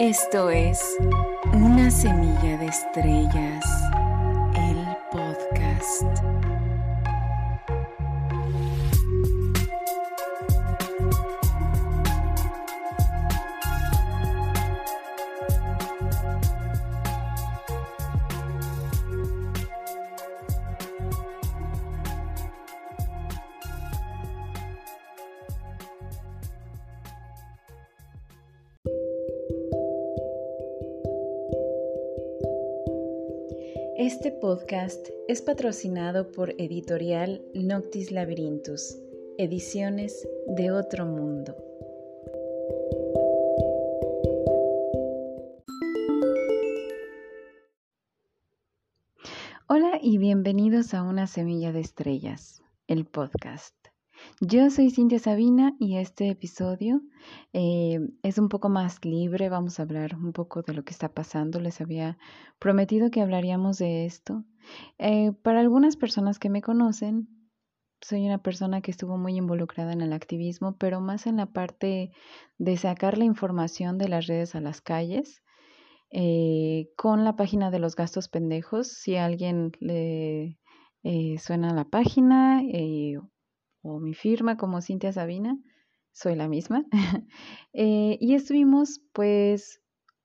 Esto es Una Semilla de Estrellas, el podcast. Es patrocinado por Editorial Noctis Labyrinthus, ediciones de otro mundo. Hola y bienvenidos a Una Semilla de Estrellas, el podcast. Yo soy Cintia Sabina y este episodio eh, es un poco más libre. Vamos a hablar un poco de lo que está pasando. Les había prometido que hablaríamos de esto. Eh, para algunas personas que me conocen, soy una persona que estuvo muy involucrada en el activismo, pero más en la parte de sacar la información de las redes a las calles. Eh, con la página de los gastos pendejos, si a alguien le suena la página o mi firma como Cintia Sabina, soy la misma. Eh, y estuvimos pues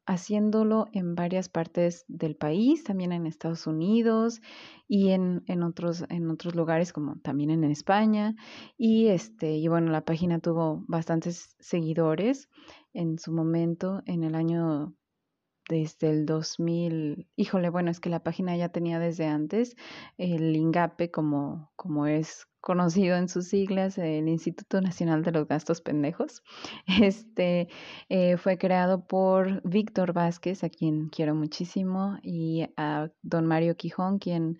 haciéndolo en varias partes del país, también en Estados Unidos y en, en, otros, en otros lugares como también en España. Y, este, y bueno, la página tuvo bastantes seguidores en su momento, en el año desde el 2000, híjole, bueno, es que la página ya tenía desde antes el INGAPE como, como es conocido en sus siglas, el Instituto Nacional de los Gastos Pendejos. Este eh, fue creado por Víctor Vázquez, a quien quiero muchísimo, y a don Mario Quijón, quien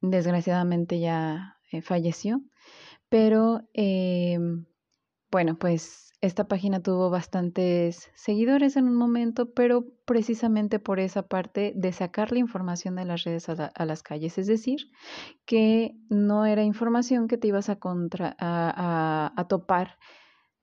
desgraciadamente ya eh, falleció. Pero em, bueno, pues esta página tuvo bastantes seguidores en un momento, pero precisamente por esa parte de sacar la información de las redes a, las calles, es decir, que no era información que te ibas a, contra, a, a topar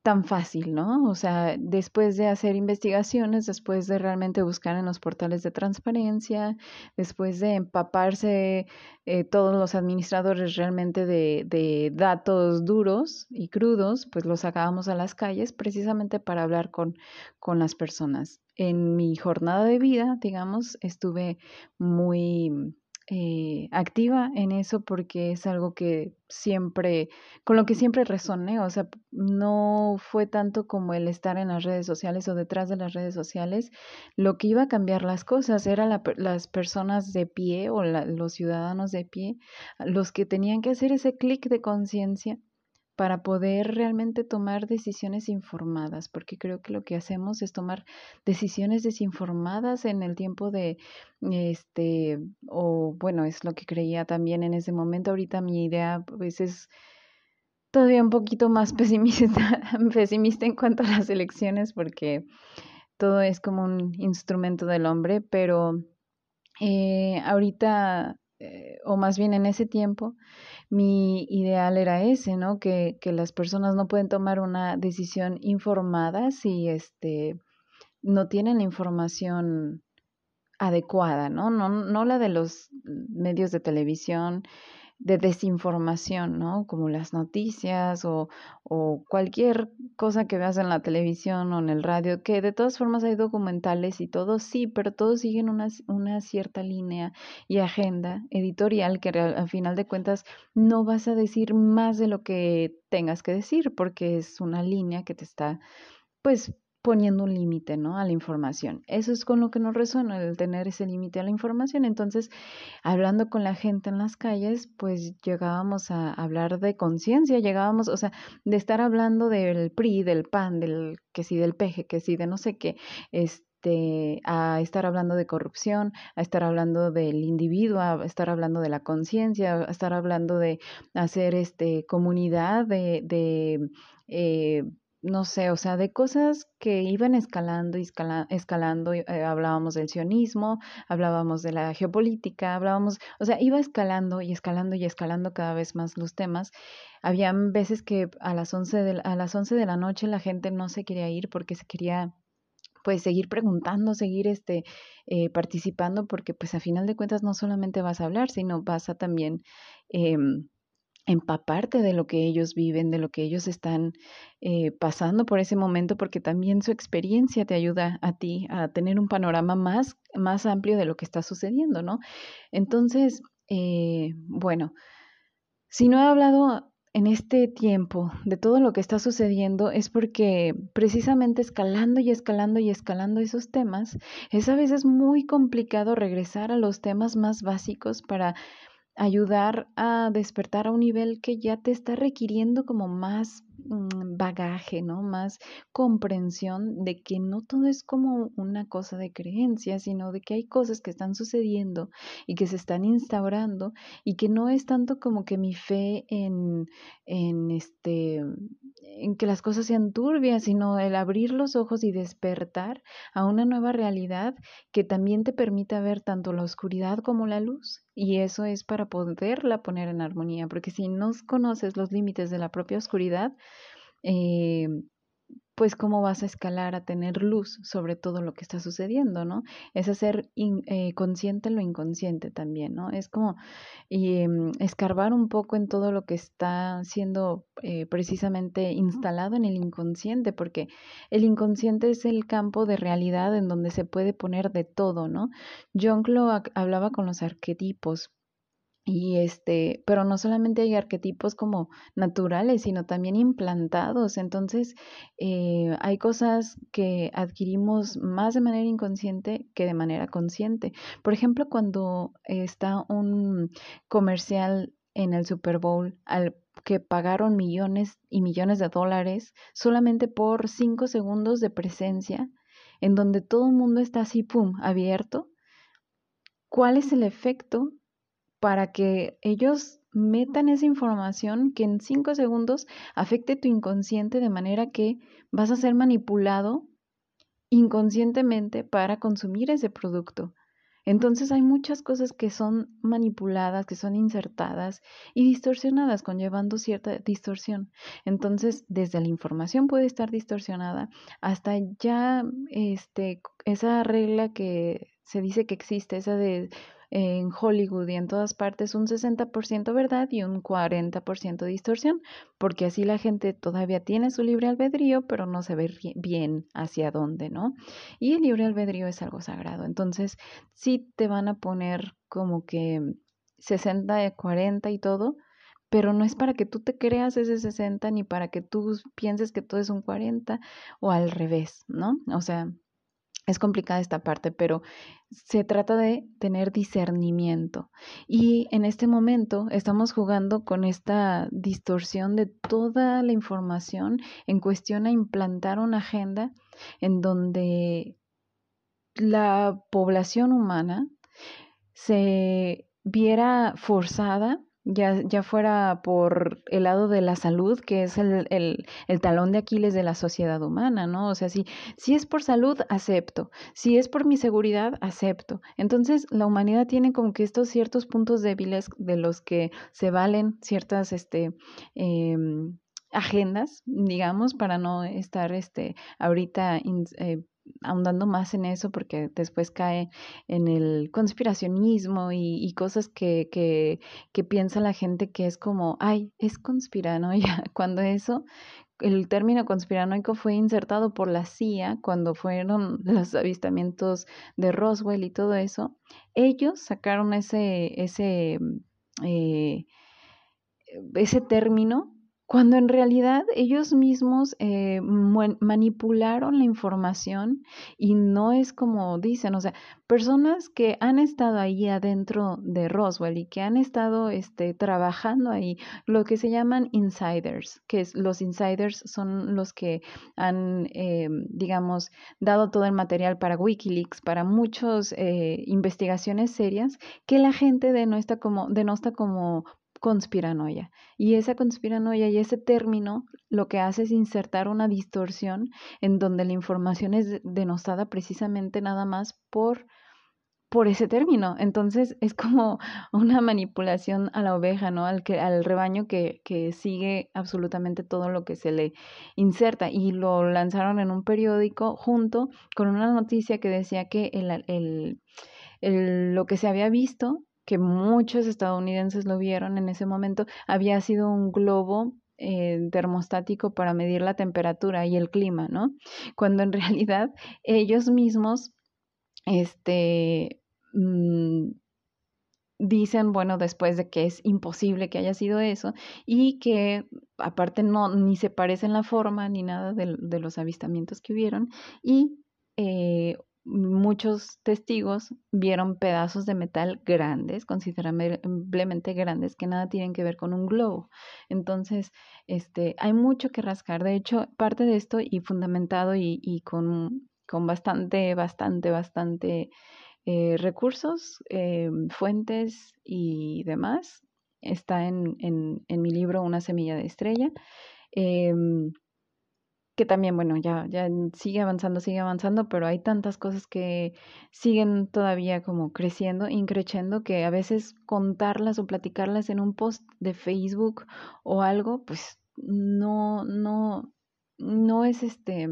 tan fácil, ¿no? O sea, después de hacer investigaciones, después de realmente buscar en los portales de transparencia, después de empaparse eh, todos los administradores realmente de, de, datos duros y crudos, pues los sacábamos a las calles precisamente para hablar con, con las personas. En mi jornada de vida, digamos, estuve muy eh, activa en eso porque es algo que siempre, con lo que siempre resoné, o sea, no fue tanto como el estar en las redes sociales o detrás de las redes sociales, lo que iba a cambiar las cosas era las personas de pie o los ciudadanos de pie los que tenían que hacer ese clic de conciencia para poder realmente tomar decisiones informadas, porque creo que lo que hacemos es tomar decisiones desinformadas en el tiempo de, este, o bueno, es lo que creía también en ese momento. Ahorita mi idea pues es todavía un poquito más pesimista, pesimista en cuanto a las elecciones, porque todo es como un instrumento del hombre, pero eh, ahorita, eh, o más bien en ese tiempo, mi ideal era ese, ¿no? Que, que las personas no pueden tomar una decisión informada si este, no tienen la información adecuada, ¿no? No, no la de los medios de televisión, de desinformación, ¿no? Como las noticias o, o, cualquier cosa que veas en la televisión o en el radio, que de todas formas hay documentales y todo, sí, pero todos siguen una, una cierta línea y agenda editorial que al final de cuentas no vas a decir más de lo que tengas que decir porque es una línea que te está pues poniendo un límite, ¿no? A la información. Eso es con lo que nos resuena, el tener ese límite a la información. Entonces, hablando con la gente en las calles, pues llegábamos a hablar de conciencia, llegábamos, o sea, de estar hablando del PRI, del PAN, del que sí del peje, que sí de no sé qué, este, a estar hablando de corrupción, a estar hablando del individuo, a estar hablando de la conciencia, a estar hablando de hacer este comunidad, de, de eh, no sé, o sea, de cosas que iban escalando y escalando, eh, hablábamos del sionismo, hablábamos de la geopolítica, hablábamos, o sea, iba escalando y escalando y escalando cada vez más los temas. Habían veces que a las 11 de, a las 11 de la noche la gente no se quería ir porque se quería pues seguir preguntando, seguir este, eh, participando, porque pues a final de cuentas no solamente vas a hablar, sino vas a también em, empaparte de lo que ellos viven, de lo que ellos están eh, pasando por ese momento, porque también su experiencia te ayuda a ti a tener un panorama más, más amplio de lo que está sucediendo, ¿no? Entonces, eh, bueno, si no he hablado en este tiempo de todo lo que está sucediendo es porque precisamente escalando y escalando y escalando esos temas, es a veces muy complicado regresar a los temas más básicos para ayudar a despertar a un nivel que ya te está requiriendo como más mm, bagaje, ¿no? Más comprensión de que no todo es como una cosa de creencia, sino de que hay cosas que están sucediendo y que se están instaurando y que no es tanto como que mi fe en, en este en que las cosas sean turbias, sino el abrir los ojos y despertar a una nueva realidad que también te permita ver tanto la oscuridad como la luz. Y eso es para poderla poner en armonía, porque si no conoces los límites de la propia oscuridad, eh, pues cómo vas a escalar a tener luz sobre todo lo que está sucediendo, ¿no? Es hacer eh, consciente lo inconsciente también, ¿no? Es como em, escarbar un poco en todo lo que está siendo eh, precisamente instalado en el inconsciente, porque el inconsciente es el campo de realidad en donde se puede poner de todo, ¿no? John Clark hablaba con los arquetipos y este, pero no solamente hay arquetipos como naturales, sino también implantados. Entonces, eh, hay cosas que adquirimos más de manera inconsciente que de manera consciente. Por ejemplo, cuando está un comercial en el Super Bowl al que pagaron millones y millones de dólares solamente por cinco segundos de presencia, en donde todo el mundo está así, pum, abierto. ¿Cuál es el efecto para que ellos metan esa información que en cinco segundos afecte tu inconsciente de manera que vas a ser manipulado inconscientemente para consumir ese producto. Entonces hay muchas cosas que son manipuladas, que son insertadas y distorsionadas, conllevando cierta distorsión. Entonces, desde la información puede estar distorsionada hasta ya este, esa regla que se dice que existe, esa de en Hollywood y en todas partes un 60% verdad y un 40% distorsión, porque así la gente todavía tiene su libre albedrío, pero no se ve bien hacia dónde, ¿no? Y el libre albedrío es algo sagrado, entonces sí te van a poner como que 60, 40 y todo, pero no es para que tú te creas ese 60 ni para que tú pienses que todo es un 40 o al revés, ¿no? O sea, es complicada esta parte, pero se trata de tener discernimiento. Y en este momento estamos jugando con esta distorsión de toda la información en cuestión a implantar una agenda en donde la población humana se viera forzada ya, ya fuera por el lado de la salud, que es el, el, talón de Aquiles de la sociedad humana, ¿no? O sea, si, si es por salud, acepto. Si es por mi seguridad, acepto. Entonces, la humanidad tiene como que estos ciertos puntos débiles de los que se valen ciertas, este, eh, agendas, digamos, para no estar, este, ahorita... Eh, ahondando más en eso porque después cae en el conspiracionismo y, cosas que, que, piensa la gente que es como, ay, es conspiranoia, cuando eso, el término conspiranoico fue insertado por la CIA cuando fueron los avistamientos de Roswell y todo eso, ellos sacaron ese, ese, eh, ese término cuando en realidad ellos mismos eh, manipularon la información y no es como dicen, o sea, personas que han estado ahí adentro de Roswell y que han estado este, trabajando ahí, lo que se llaman insiders, que es, los insiders son los que han, eh, digamos, dado todo el material para Wikileaks, para muchas eh, investigaciones serias, que la gente denosta como, denosta como conspiranoia. Y esa conspiranoia y ese término lo que hace es insertar una distorsión en donde la información es denostada precisamente nada más por por ese término. Entonces es como una manipulación a la oveja, ¿no? Al, que, al rebaño que, que sigue absolutamente todo lo que se le inserta. Y lo lanzaron en un periódico junto con una noticia que decía que el, el, el, lo que se había visto, que muchos estadounidenses lo vieron en ese momento, había sido un globo eh, termostático para medir la temperatura y el clima, ¿no? Cuando en realidad ellos mismos este, mm, dicen, bueno, después de que es imposible que haya sido eso y que aparte no, ni se parece en la forma ni nada de, de los avistamientos que hubieron y eh, muchos testigos vieron pedazos de metal grandes, considerablemente grandes, que nada tienen que ver con un globo. Entonces, este, hay mucho que rascar. De hecho, parte de esto y fundamentado y, con con bastante, bastante, bastante eh, recursos, eh, fuentes y demás. Está en, en, en, mi libro Una semilla de estrella, em, que también, bueno, ya, ya sigue avanzando, sigue avanzando, pero hay tantas cosas que siguen todavía como creciendo, increciendo, que a veces contarlas o platicarlas en un post de Facebook o algo, pues no, no, no es este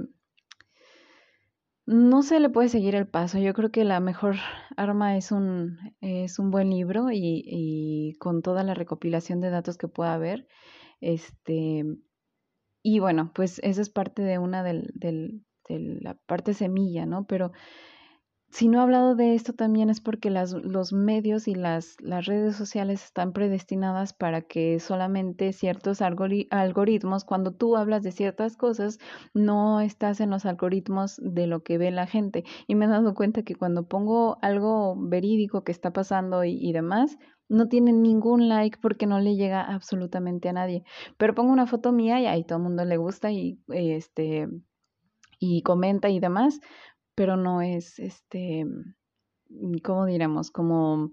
no se le puede seguir el paso. Yo creo que la mejor arma es un, es un buen libro y, y con toda la recopilación de datos que pueda haber. Este, y bueno, pues esa es parte de una del, del, de la parte semilla, ¿no? Pero si no he hablado de esto también es porque las, los medios y las, las, redes sociales están predestinadas para que solamente ciertos algoritmos, cuando tú hablas de ciertas cosas, no estás en los algoritmos de lo que ve la gente. Y me he dado cuenta que cuando pongo algo verídico que está pasando y, y demás, no tiene ningún like porque no le llega absolutamente a nadie. Pero pongo una foto mía y ahí todo el mundo le gusta y este y comenta y demás, pero no es, este, ¿cómo diríamos? Como...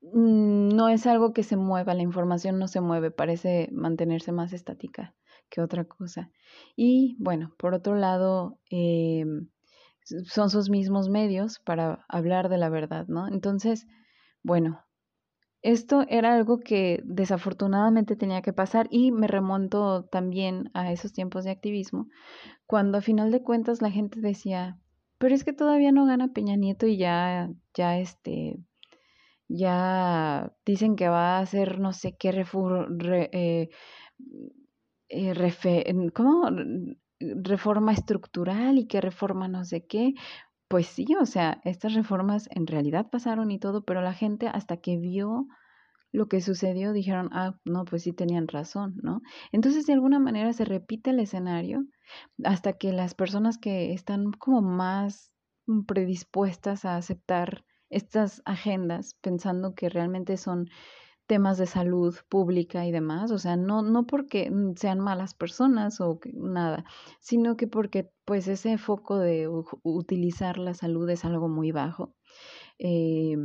no es algo que se mueva, la información no se mueve, parece mantenerse más estática que otra cosa. Y bueno, por otro lado, em, son sus mismos medios para hablar de la verdad, ¿no? Entonces, bueno, esto era algo que desafortunadamente tenía que pasar y me remonto también a esos tiempos de activismo, cuando a final de cuentas la gente decía, pero es que todavía no gana Peña Nieto y ya, ya este, ya dicen que va a hacer no sé qué eh, eh, ¿cómo? Reforma estructural y qué reforma no sé qué. Pues sí, o sea, estas reformas en realidad pasaron y todo, pero la gente hasta que vio lo que sucedió dijeron, ah, no, pues sí tenían razón, ¿no? Entonces, de alguna manera se repite el escenario hasta que las personas que están como más predispuestas a aceptar estas agendas, pensando que realmente son temas de salud pública y demás, o sea, no, no porque sean malas personas o nada, sino que porque pues ese foco de utilizar la salud es algo muy bajo. Eh,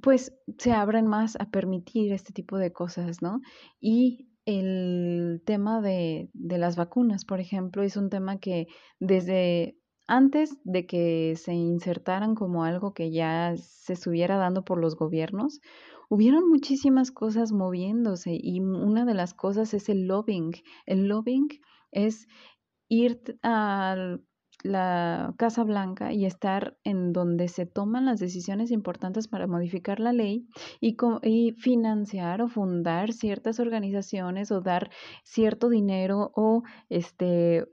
pues se abren más a permitir este tipo de cosas, ¿no? Y el tema de, de las vacunas, por ejemplo, es un tema que desde antes de que se insertaran como algo que ya se estuviera dando por los gobiernos, hubieron muchísimas cosas moviéndose y una de las cosas es el lobbying. El lobbying es ir a la Casa Blanca y estar en donde se toman las decisiones importantes para modificar la ley y, financiar o fundar ciertas organizaciones o dar cierto dinero o este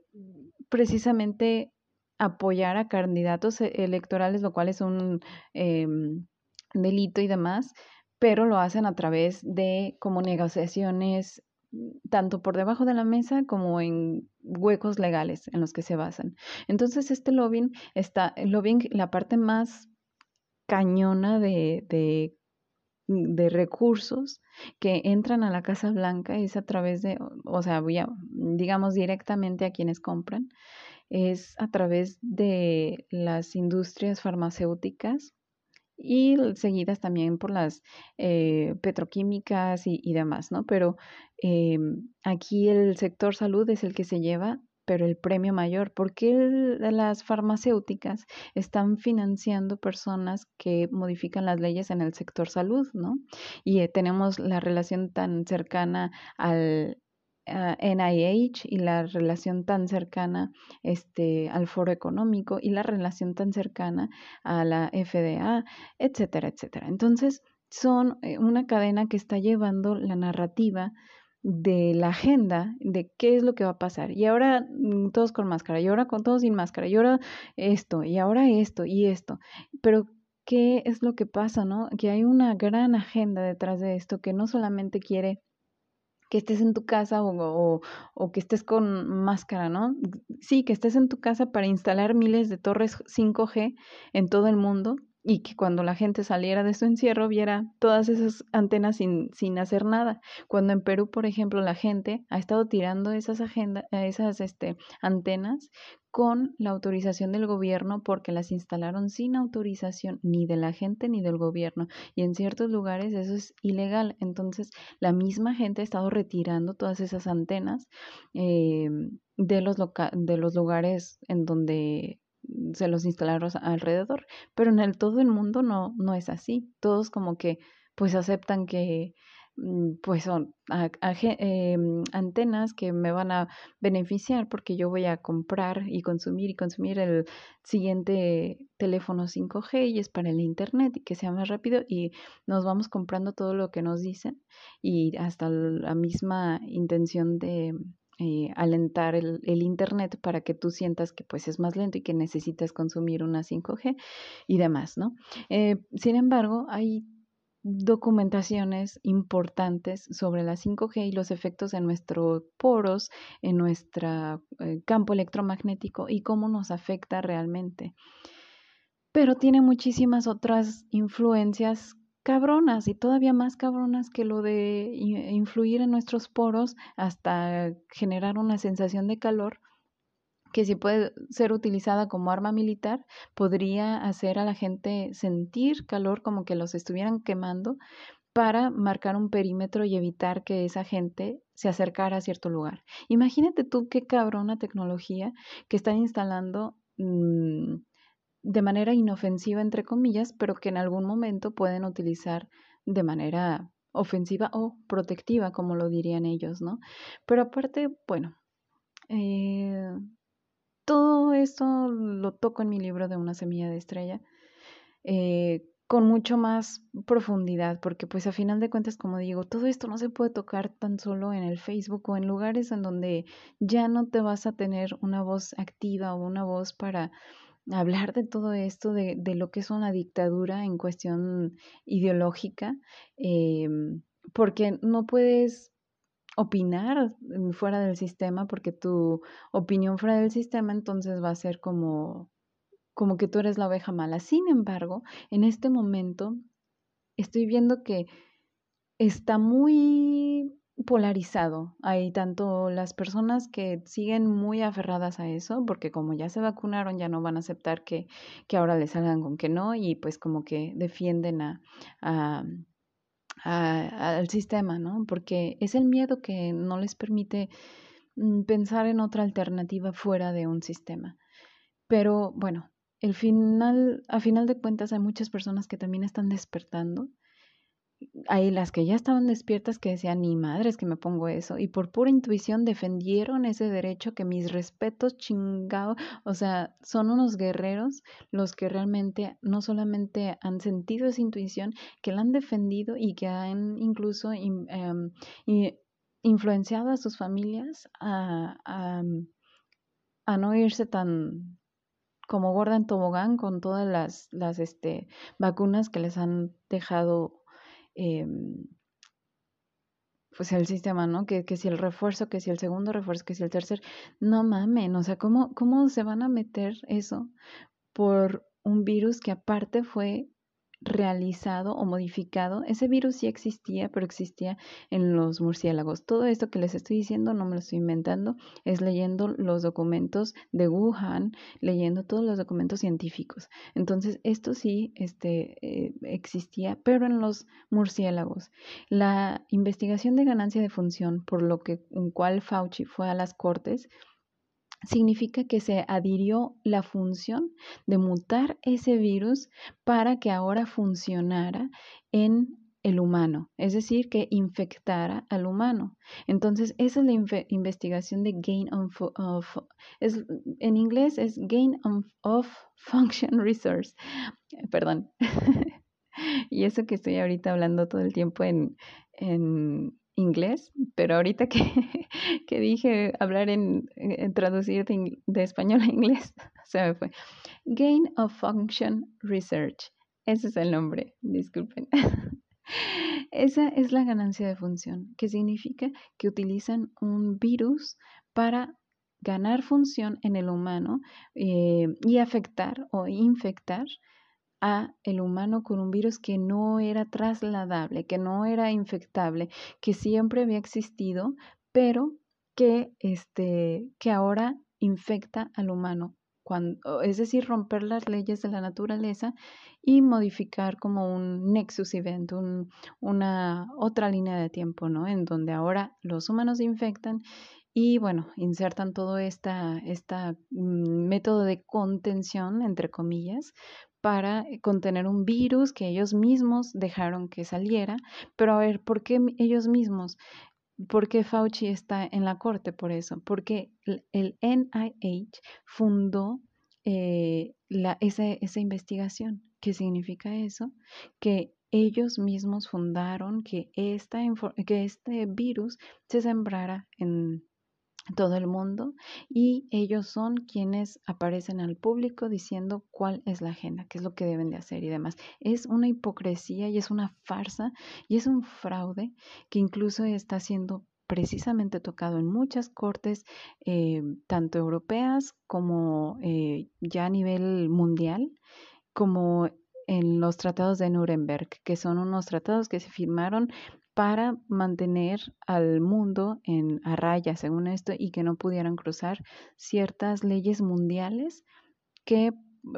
precisamente apoyar a candidatos e-, electorales, lo cual es un em, delito y demás, pero lo hacen a través de como negociaciones tanto por debajo de la mesa como en huecos legales en los que se basan. Entonces, este lobbying está, lobbying, la parte más cañona de, de, de recursos que entran a la Casa Blanca es a través de, o sea, digamos directamente a quienes compran, es a través de las industrias farmacéuticas y seguidas también por las eh, petroquímicas y, demás, ¿no? Pero em, aquí el sector salud es el que se lleva pero el premio mayor, ¿por qué las farmacéuticas están financiando personas que modifican las leyes en el sector salud, ¿no? Y eh, tenemos la relación tan cercana al NIH y la relación tan cercana este, al foro económico y la relación tan cercana a la FDA, etcétera, etcétera. Entonces, son eh, una cadena que está llevando la narrativa de la agenda de qué es lo que va a pasar. Y ahora mm, todos con máscara, y ahora con todos sin máscara, y ahora esto, y ahora esto, y esto. Pero, ¿qué es lo que pasa, no? Que hay una gran agenda detrás de esto que no solamente quiere que estés en tu casa o, o, que estés con máscara, ¿no? Sí, que estés en tu casa para instalar miles de torres 5G en todo el mundo y que cuando la gente saliera de su encierro viera todas esas antenas sin, sin hacer nada. Cuando en Perú, por ejemplo, la gente ha estado tirando esas, agenda, esas este, antenas con la autorización del gobierno porque las instalaron sin autorización ni de la gente ni del gobierno y en ciertos lugares eso es ilegal entonces la misma gente ha estado retirando todas esas antenas eh, de, los de los lugares en donde se los instalaron alrededor, pero en el todo el mundo no, no es así. Todos como que pues aceptan que mm, pues son em, antenas que me van a beneficiar porque yo voy a comprar y consumir y consumir el siguiente teléfono 5G y es para el internet y que sea más rápido y nos vamos comprando todo lo que nos dicen y hasta la misma intención de eh, alentar el, Internet para que tú sientas que pues es más lento y que necesitas consumir una 5G y demás, ¿no? Eh, sin embargo, hay documentaciones importantes sobre la 5G y los efectos en nuestros poros, en nuestro eh, campo electromagnético y cómo nos afecta realmente. Pero tiene muchísimas otras influencias cabronas y todavía más cabronas que lo de influir en nuestros poros hasta generar una sensación de calor que si puede ser utilizada como arma militar, podría hacer a la gente sentir calor como que los estuvieran quemando para marcar un perímetro y evitar que esa gente se acercara a cierto lugar. Imagínate tú qué cabrona tecnología que están instalando mm, de manera inofensiva, entre comillas, pero que en algún momento pueden utilizar de manera ofensiva o protectiva, como lo dirían ellos, ¿no? Pero aparte, bueno, eh, todo esto lo toco en mi libro de una semilla de estrella, eh, con mucho más profundidad, porque pues a final de cuentas, como digo, todo esto no se puede tocar tan solo en el Facebook o en lugares en donde ya no te vas a tener una voz activa o una voz para hablar de todo esto, de, de lo que es una dictadura en cuestión ideológica, eh, porque no puedes opinar fuera del sistema, porque tu opinión fuera del sistema entonces va a ser como, como que tú eres la oveja mala. Sin embargo, en este momento estoy viendo que está muy polarizado. Hay tanto las personas que siguen muy aferradas a eso, porque como ya se vacunaron, ya no van a aceptar que, que ahora les salgan con que no, y pues como que defienden a, a, al sistema, ¿no? Porque es el miedo que no les permite mm, pensar en otra alternativa fuera de un sistema. Pero bueno, el final, a final de cuentas hay muchas personas que también están despertando hay las que ya estaban despiertas que decían, ni madres que me pongo eso, y por pura intuición defendieron ese derecho que mis respetos chingado, o sea, son unos guerreros los que realmente no solamente han sentido esa intuición, que la han defendido y que han incluso em, influenciado a sus familias a, a, a no irse tan como gorda en tobogán con todas las, las este, vacunas que les han dejado eh, pues el sistema, ¿no? Que, que si el refuerzo, que si el segundo refuerzo, que si el tercer, no mamen, o sea, ¿cómo, cómo se van a meter eso por un virus que aparte fue realizado o modificado. Ese virus sí existía, pero existía en los murciélagos. Todo esto que les estoy diciendo no me lo estoy inventando, es leyendo los documentos de Wuhan, leyendo todos los documentos científicos. Entonces, esto sí este, eh, existía, pero en los murciélagos. La investigación de ganancia de función, por lo que un cual Fauci fue a las cortes, significa que se adhirió la función de mutar ese virus para que ahora funcionara en el humano, es decir, que infectara al humano. Entonces, esa es la investigación de gain of, es, en inglés es gain of, function resource, perdón. y eso que estoy ahorita hablando todo el tiempo en, en inglés, pero ahorita que, que dije hablar en, traducir de, español a inglés, se me fue. Gain of Function Research. Ese es el nombre, disculpen. Esa es la ganancia de función, que significa que utilizan un virus para ganar función en el humano eh, y afectar o infectar a el humano con un virus que no era trasladable, que no era infectable, que siempre había existido, pero que, este, que ahora infecta al humano. Cuando, es decir, romper las leyes de la naturaleza y modificar como un nexus event, una otra línea de tiempo, ¿no? En donde ahora los humanos infectan y bueno, insertan todo esta, esta mm, método de contención, entre comillas, para contener un virus que ellos mismos dejaron que saliera. Pero a ver, ¿por qué ellos mismos? ¿Por qué Fauci está en la corte por eso? Porque el NIH fundó eh, la, esa, esa investigación. ¿Qué significa eso? Que ellos mismos fundaron que, esta, que este virus se sembrara en, todo el mundo y ellos son quienes aparecen al público diciendo cuál es la agenda, qué es lo que deben de hacer y demás. Es una hipocresía y es una farsa y es un fraude que incluso está siendo precisamente tocado en muchas cortes, eh, tanto europeas como eh, ya a nivel mundial, como en los tratados de Nuremberg, que son unos tratados que se firmaron para mantener al mundo en a raya, según esto, y que no pudieran cruzar ciertas leyes mundiales que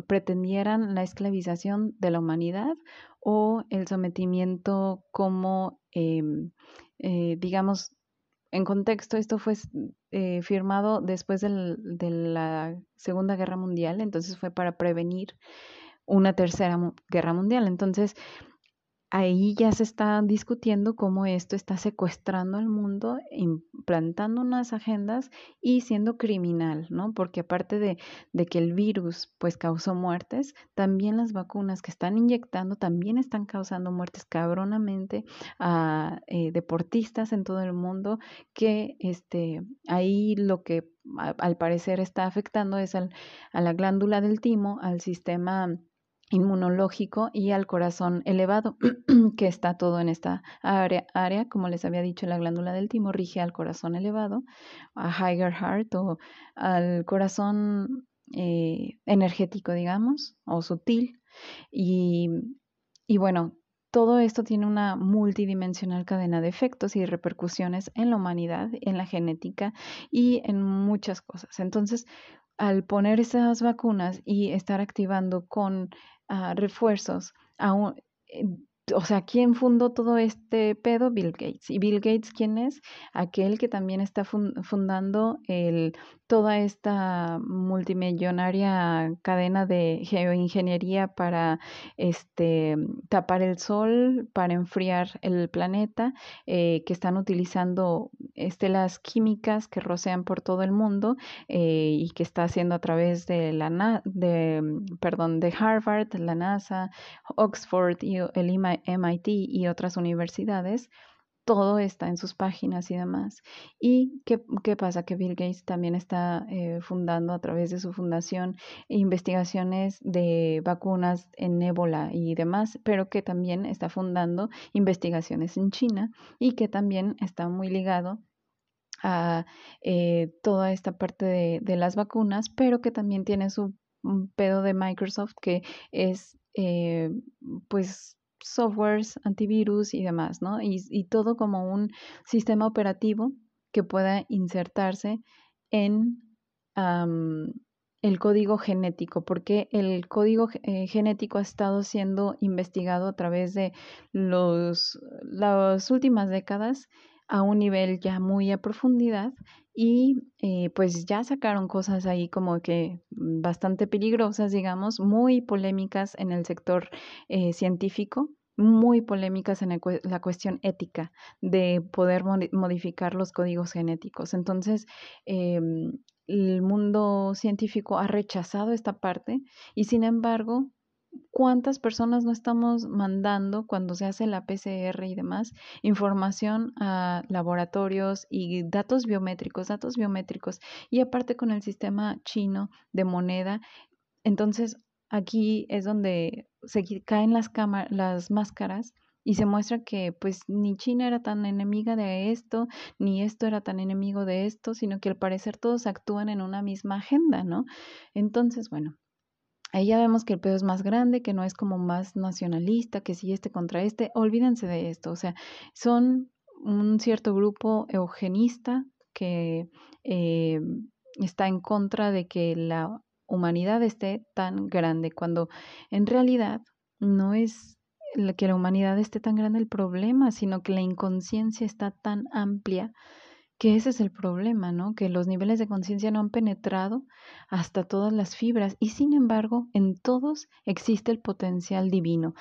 pretendieran la esclavización de la humanidad o el sometimiento como, em, eh, digamos, en contexto, esto fue eh, firmado después de la Segunda Guerra Mundial, entonces fue para prevenir una tercera guerra mundial. Entonces, ahí ya se está discutiendo cómo esto está secuestrando al mundo, implantando unas agendas y siendo criminal, ¿no? Porque aparte de, que el virus pues causó muertes, también las vacunas que están inyectando también están causando muertes cabronamente a eh, deportistas en todo el mundo que este, ahí lo que al parecer está afectando es a la glándula del timo, al sistema inmunológico y al corazón elevado, que está todo en esta área, como les había dicho, la glándula del timo rige al corazón elevado, a higher heart o al corazón eh, energético, digamos, o sutil. Y, y bueno, todo esto tiene una multidimensional cadena de efectos y repercusiones en la humanidad, en la genética y en muchas cosas. Entonces, al poner esas vacunas y estar activando con refuerzos. A eh, o sea, ¿quién fundó todo este pedo? Bill Gates. ¿Y Bill Gates quién es? Aquel que también está fundando el, toda esta multimillonaria cadena de geoingeniería para este, tapar el sol, para enfriar el planeta, eh, que están utilizando estelas químicas que rocean por todo el mundo eh, y que está haciendo a través de la de, perdón, de Harvard, la NASA, Oxford y el MIT y otras universidades todo está en sus páginas y demás. ¿Y qué, qué pasa? Que Bill Gates también está eh, fundando a través de su fundación investigaciones de vacunas en ébola y demás, pero que también está fundando investigaciones en China y que también está muy ligado a eh, toda esta parte de, de, las vacunas, pero que también tiene su pedo de Microsoft que es eh, pues softwares, antivirus y demás, ¿no? Y, todo como un sistema operativo que pueda insertarse en el código genético, porque el código eh, genético ha estado siendo investigado a través de los, las últimas décadas a un nivel ya muy a profundidad y eh, pues ya sacaron cosas ahí como que bastante peligrosas, digamos, muy polémicas en el sector eh, científico, muy polémicas en la cuestión ética de poder modificar los códigos genéticos. Entonces, em, el mundo científico ha rechazado esta parte y sin embargo ¿Cuántas personas no estamos mandando cuando se hace la PCR y demás información a laboratorios y datos biométricos, datos biométricos y aparte con el sistema chino de moneda? Entonces, aquí es donde se caen las, las máscaras y se muestra que pues ni China era tan enemiga de esto, ni esto era tan enemigo de esto, sino que al parecer todos actúan en una misma agenda, ¿no? Entonces, bueno, Ahí ya vemos que el pedo es más grande, que no es como más nacionalista, que si este contra este, olvídense de esto, o sea, son un cierto grupo eugenista que eh, está en contra de que la humanidad esté tan grande, cuando en realidad no es que la humanidad esté tan grande el problema, sino que la inconsciencia está tan amplia que ese es el problema, ¿no? Que los niveles de conciencia no han penetrado hasta todas las fibras y sin embargo en todos existe el potencial divino.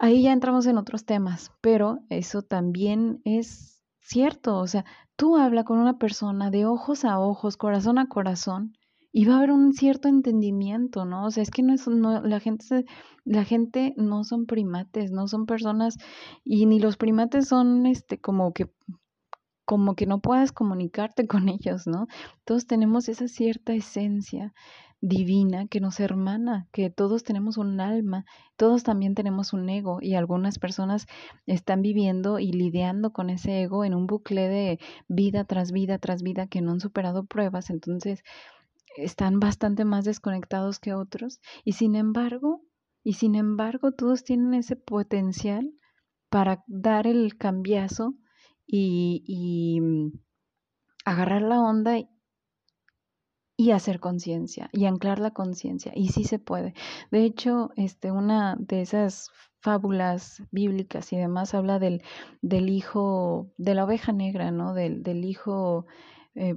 Ahí ya entramos en otros temas, pero eso también es cierto, o sea, tú habla con una persona de ojos a ojos, corazón a corazón y va a haber un cierto entendimiento, ¿no? O sea, es que no es no, la gente la gente no son primates, no son personas y ni los primates son este como que como que no puedas comunicarte con ellos, ¿no? Todos tenemos esa cierta esencia divina que nos hermana, que todos tenemos un alma, todos también tenemos un ego y algunas personas están viviendo y lidiando con ese ego en un bucle de vida tras vida tras vida que no han superado pruebas, entonces están bastante más desconectados que otros y sin embargo, y sin embargo todos tienen ese potencial para dar el cambiazo y, mm, agarrar la onda y hacer conciencia y anclar la conciencia y sí se puede. De hecho, este una de esas fábulas bíblicas y demás habla del, del hijo, de la oveja negra, ¿no? Del, del hijo eh,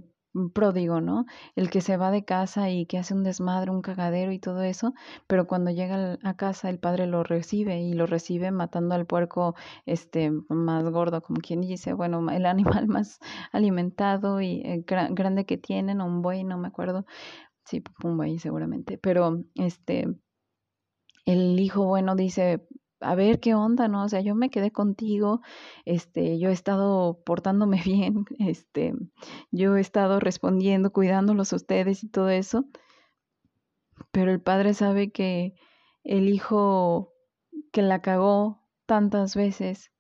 pródigo, ¿no? El que se va de casa y que hace un desmadre, un cagadero y todo eso, pero cuando llega a casa el padre lo recibe y lo recibe matando al puerco este más gordo, como quien dice, bueno, el animal más alimentado y eh, grande que tienen, un buey, no me acuerdo. Sí, un buey seguramente, pero este el hijo bueno dice, a ver qué onda, ¿no? O sea, yo me quedé contigo, este, yo he estado portándome bien, este, yo he estado respondiendo, cuidándolos a ustedes y todo eso, pero el padre sabe que el hijo que la cagó tantas veces,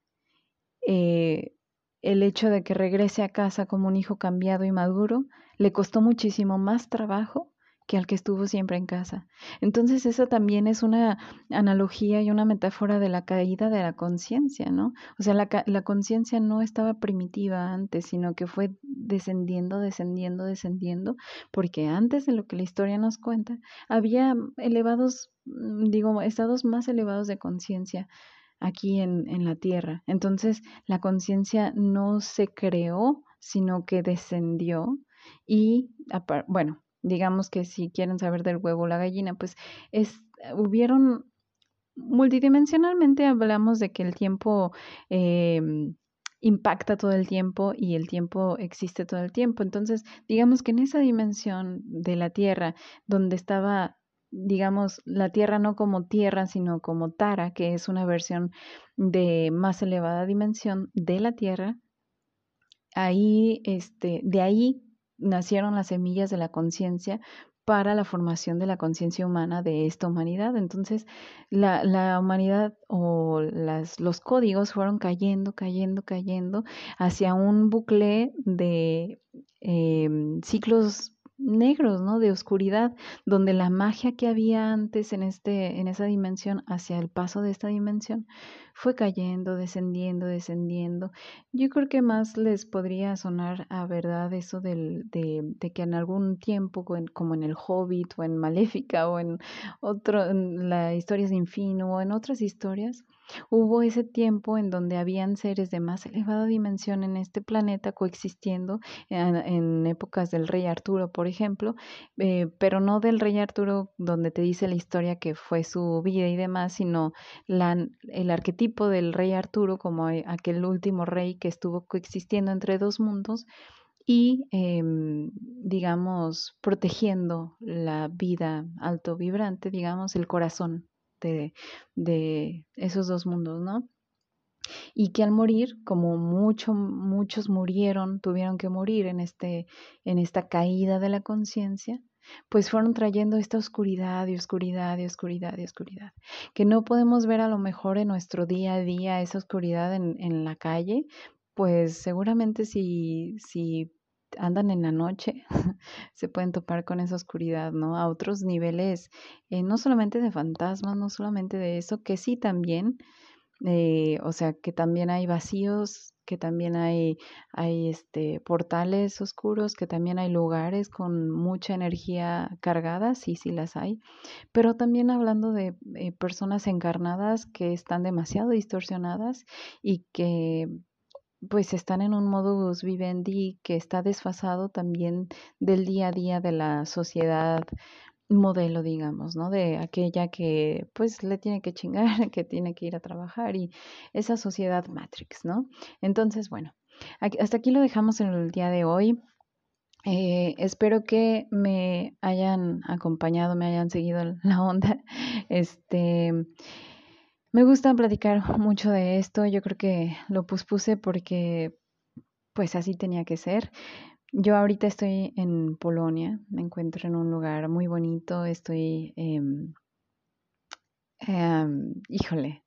eh, el hecho de que regrese a casa como un hijo cambiado y maduro, le costó muchísimo más trabajo que al que estuvo siempre en casa. Entonces, eso también es una analogía y una metáfora de la caída de la conciencia, ¿no? O sea, la, conciencia no estaba primitiva antes, sino que fue descendiendo, descendiendo, descendiendo, porque antes de lo que la historia nos cuenta, había elevados, mm, digo, estados más elevados de conciencia aquí en la tierra. Entonces, la conciencia no se creó, sino que descendió y, bueno, digamos que si quieren saber del huevo o la gallina, pues es, hubieron multidimensionalmente hablamos de que el tiempo em, impacta todo el tiempo y el tiempo existe todo el tiempo. Entonces, digamos que en esa dimensión de la Tierra, donde estaba, digamos, la Tierra no como Tierra, sino como Tara, que es una versión de más elevada dimensión de la Tierra, ahí, este, de ahí nacieron las semillas de la conciencia para la formación de la conciencia humana de esta humanidad. Entonces, la, la humanidad o las, los códigos fueron cayendo, cayendo, cayendo hacia un bucle de eh, ciclos negros, ¿no? De oscuridad, donde la magia que había antes en este, en esa dimensión, hacia el paso de esta dimensión, fue cayendo, descendiendo, descendiendo. Yo creo que más les podría sonar a verdad eso del, de, de que en algún tiempo, como en el Hobbit, o en Maléfica, o en otro, en la historia sin fin, o en otras historias, hubo ese tiempo en donde habían seres de más elevada dimensión en este planeta coexistiendo en, épocas del rey Arturo, por ejemplo, eh, pero no del rey Arturo donde te dice la historia que fue su vida y demás, sino la, el arquetipo del rey Arturo como aquel último rey que estuvo coexistiendo entre dos mundos y, em, digamos, protegiendo la vida alto vibrante, digamos, el corazón de, de esos dos mundos, ¿no? y que al morir, como mucho, muchos murieron, tuvieron que morir en, este, en esta caída de la conciencia, pues fueron trayendo esta oscuridad y oscuridad y oscuridad y oscuridad, que no podemos ver a lo mejor en nuestro día a día esa oscuridad en, en la calle, pues seguramente si, si andan en la noche se pueden topar con esa oscuridad, ¿no? A otros niveles, eh, no solamente de fantasmas, no solamente de eso, que sí también, eh, o sea, que también hay vacíos, que también hay, hay este, portales oscuros, que también hay lugares con mucha energía cargada, sí, sí las hay, pero también hablando de eh, personas encarnadas que están demasiado distorsionadas y que pues están en un modus vivendi que está desfasado también del día a día de la sociedad modelo, digamos, ¿no? De aquella que pues le tiene que chingar, que tiene que ir a trabajar y esa sociedad Matrix, ¿no? Entonces, bueno, hasta aquí lo dejamos en el día de hoy. Eh, espero que me hayan acompañado, me hayan seguido la onda. Este, me gusta platicar mucho de esto. Yo creo que lo pospuse porque pues así tenía que ser. Yo ahorita estoy en Polonia, me encuentro en un lugar muy bonito, estoy, em, híjole,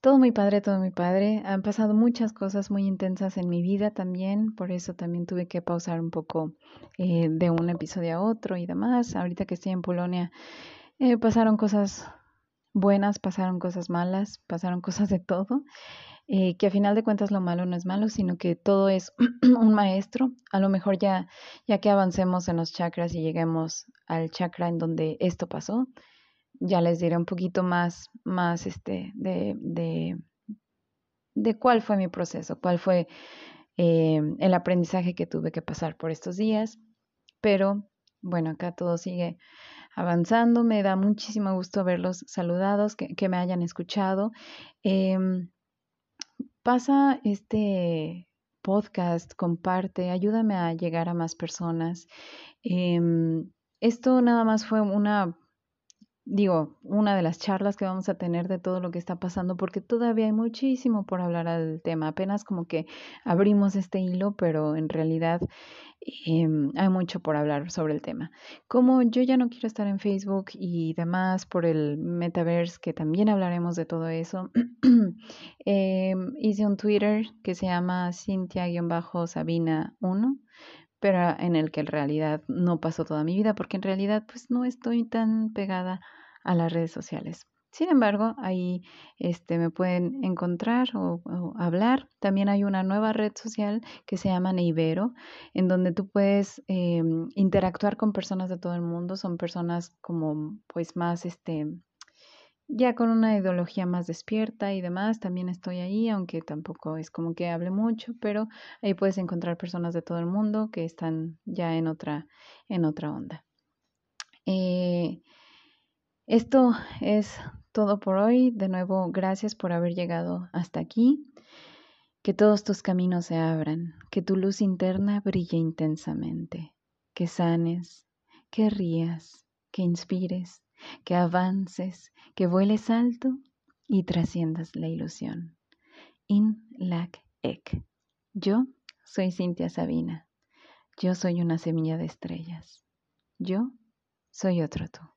todo muy padre, todo muy padre. Han pasado muchas cosas muy intensas en mi vida también, por eso también tuve que pausar un poco eh, de un episodio a otro y demás. Ahorita que estoy en Polonia, eh, pasaron cosas buenas, pasaron cosas malas, pasaron cosas de todo. Eh, que a final de cuentas lo malo no es malo, sino que todo es un maestro. A lo mejor ya, ya que avancemos en los chakras y lleguemos al chakra en donde esto pasó, ya les diré un poquito más, más este, de, de, de cuál fue mi proceso, cuál fue eh, el aprendizaje que tuve que pasar por estos días. Pero bueno, acá todo sigue avanzando. Me da muchísimo gusto verlos saludados, que, que me hayan escuchado. Eh, pasa este podcast, comparte, ayúdame a llegar a más personas. Em, esto nada más fue una digo, una de las charlas que vamos a tener de todo lo que está pasando, porque todavía hay muchísimo por hablar al tema. Apenas como que abrimos este hilo, pero en realidad em, hay mucho por hablar sobre el tema. Como yo ya no quiero estar en Facebook y demás por el metaverse, que también hablaremos de todo eso, em, hice un Twitter que se llama Cintia-Sabina1 pero en el que en realidad no pasó toda mi vida, porque en realidad pues no estoy tan pegada a las redes sociales. Sin embargo, ahí este, me pueden encontrar o, hablar. También hay una nueva red social que se llama Neibero, en donde tú puedes em, interactuar con personas de todo el mundo. Son personas como pues más este, ya con una ideología más despierta y demás, también estoy ahí, aunque tampoco es como que hable mucho, pero ahí puedes encontrar personas de todo el mundo que están ya en otra, en otra onda. Eh, esto es todo por hoy. De nuevo, gracias por haber llegado hasta aquí. Que todos tus caminos se abran, que tu luz interna brille intensamente, que sanes, que rías, que inspires, que avances, que vueles alto y trasciendas la ilusión. In lac ek. Yo soy Cintia Sabina. Yo soy una semilla de estrellas. Yo soy otro tú.